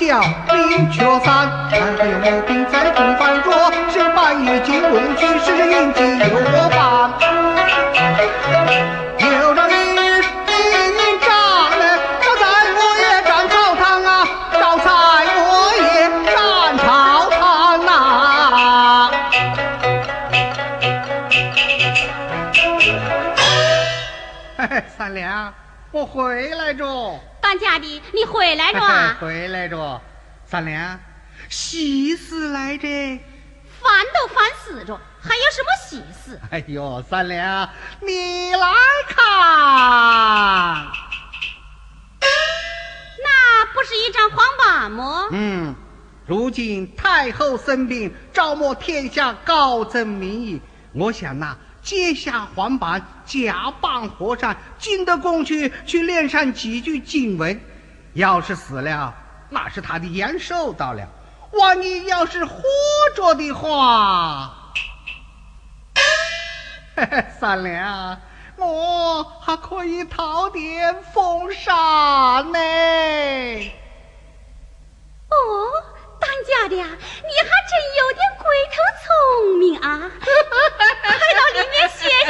小轿领雀伞，还有毛病在中饭桌，是半夜进宫去，是应急有饭。有朝一日你站嘞，招财我也站朝堂啊，招财我也站朝堂呐。嘿嘿，三两，我回来着。当家的，你回来着啊？回来着，三连，喜事来着。烦都烦死着，还有什么喜事？哎呦，三两，你来看，那不是一张黄板吗？嗯，如今太后生病，招募天下高僧名医，我想呐，接下黄板，假扮和尚，进得宫去，去练上几句经文。要是死了，那是他的延寿到了；万一要是活着的话，嘿嘿，三娘，我还可以讨点封禅呢。哦，家的，你还真有点鬼头聪明啊！快到里面歇歇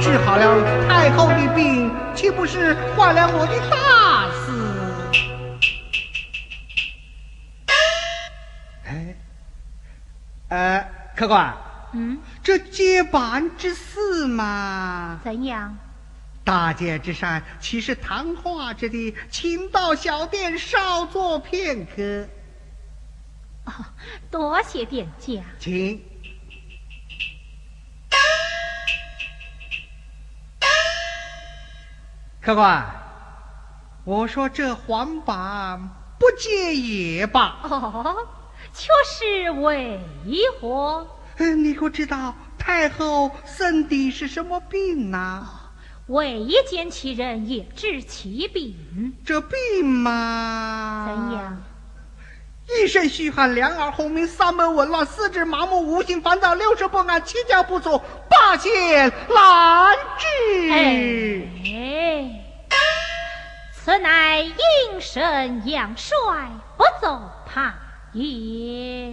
治好了太后的病，岂不是坏了我的大事？哎，呃，客官，嗯，这接板之事嘛，怎样？大街之上岂是谈话之地？请到小店稍坐片刻。哦，多谢店家，请。客官，我说这黄板不接也罢。哦，却是为何？嗯，你可知道太后生的是什么病呐？未见其人也治其病。这病嘛，怎样？一身虚汗，两耳轰鸣，三门紊乱，四肢麻木，五心烦躁，六神不安，七窍不足，八仙难治。哎，此乃阴神阳衰，不走怕也。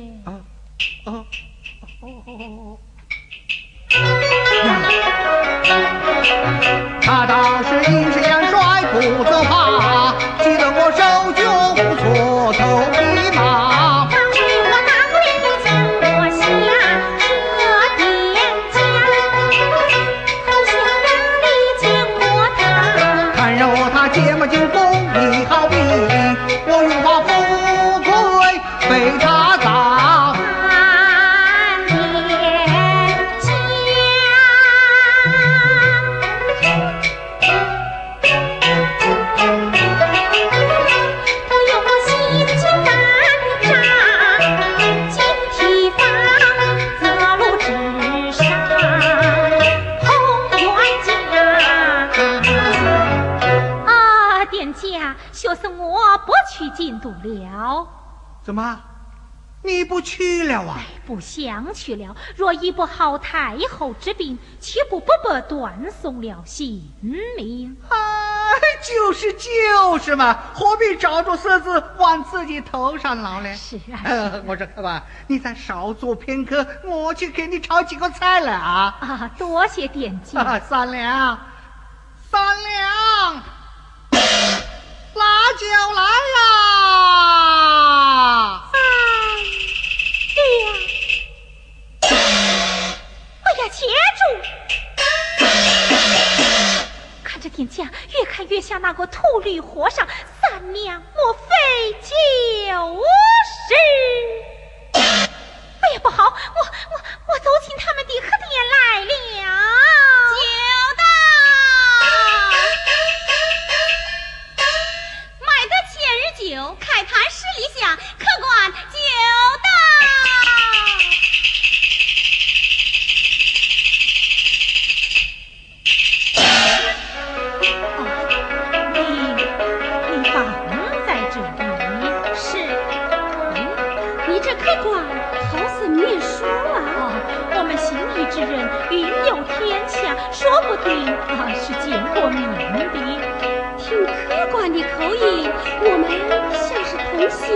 他倒是阴神阳衰，不走怕，记得我手脚怎么？你不去了啊？不想去了。若医不好太后之病，岂不白白断送了性命？哎，就是就是嘛，何必找着虱子往自己头上挠呢？是啊，呃，我说客官，你再少坐片刻，我去给你炒几个菜来啊！啊，多谢店家。啊，三两，三两，辣椒来那个秃驴和尚，三娘莫非就说啊！我们心仪之人云游天下，说不定啊是见过面的。听客官的口音，我们像是同乡。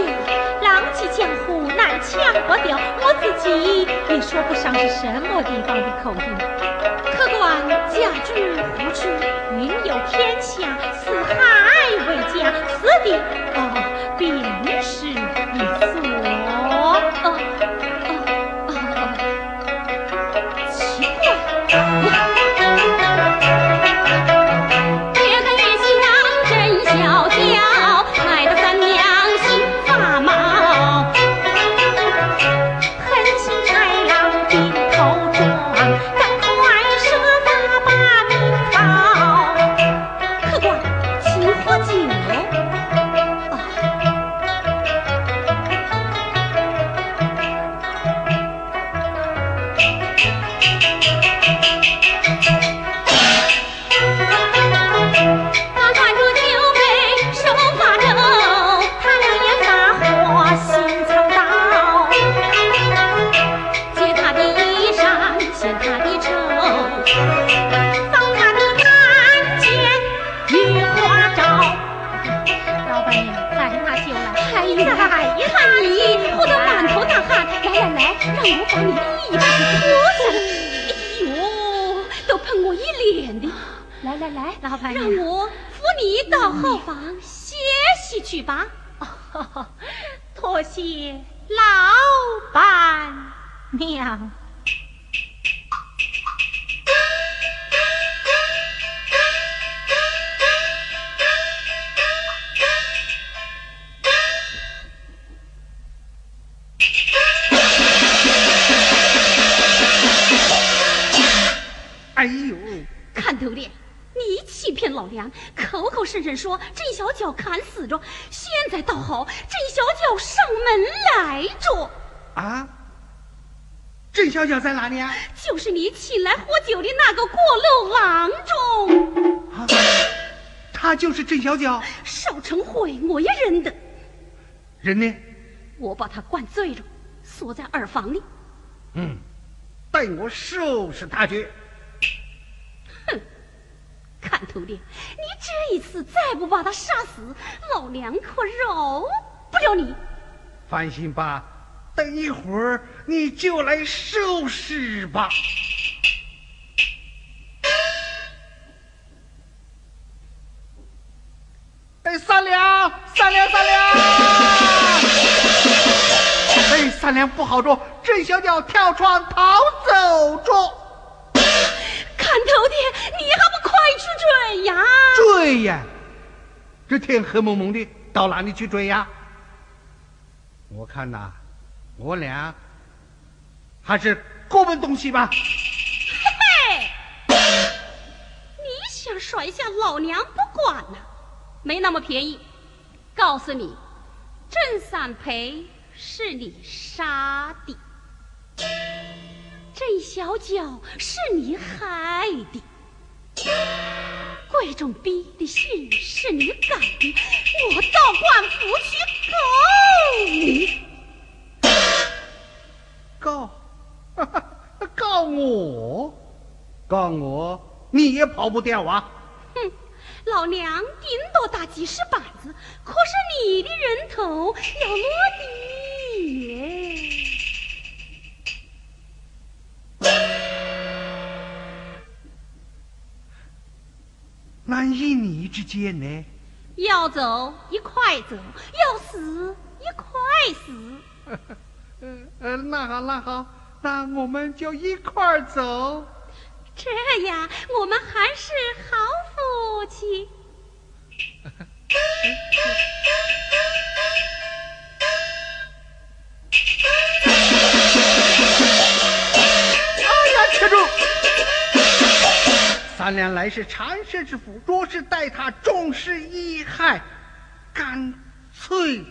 浪迹江湖难抢不掉，我自己也说不上是什么地方的口音。客官家住何处？云游天下，四海为家，此地哦我把你的衣服脱下来。哎呦，都喷我一脸的。来来来，老板娘让我扶你到后房歇息去吧。哦，多谢老板娘。老梁，口口声声说郑小脚砍死着，现在倒好，郑小脚上门来着。啊？郑小脚在哪里啊？就是你请来喝酒的那个过路郎中。啊，他就是郑小脚。少成会，我也认得。人呢？我把他灌醉了，锁在耳房里。嗯，待我收拾他去。哼，看头的，你这一次再不把他杀死，老娘可饶不了你。放心吧。等一会儿你就来收拾吧。哎，三娘，三娘，三娘！哎，三娘不好着，郑小鸟跳窗逃走着。看头的，你还去追呀？追呀！这天黑蒙蒙的，到哪里去追呀？我看呐。我俩还是各奔东西吧。嘿嘿，你想甩下老娘不管呢？没那么便宜。告诉你，郑三培是你杀的，郑小脚是你害的，贵重逼的信是你改的，我到官府去告你。告，告我，告我，你也跑不掉啊！哼，老娘顶多打几十板子，可是你的人头要落地那一你之间呢？要走一块走，要死一块死。呃 呃，那好那好，那我们就一块儿走。这样我们还是好夫妻。三年来是缠身之福，若是待他重视一害，干脆。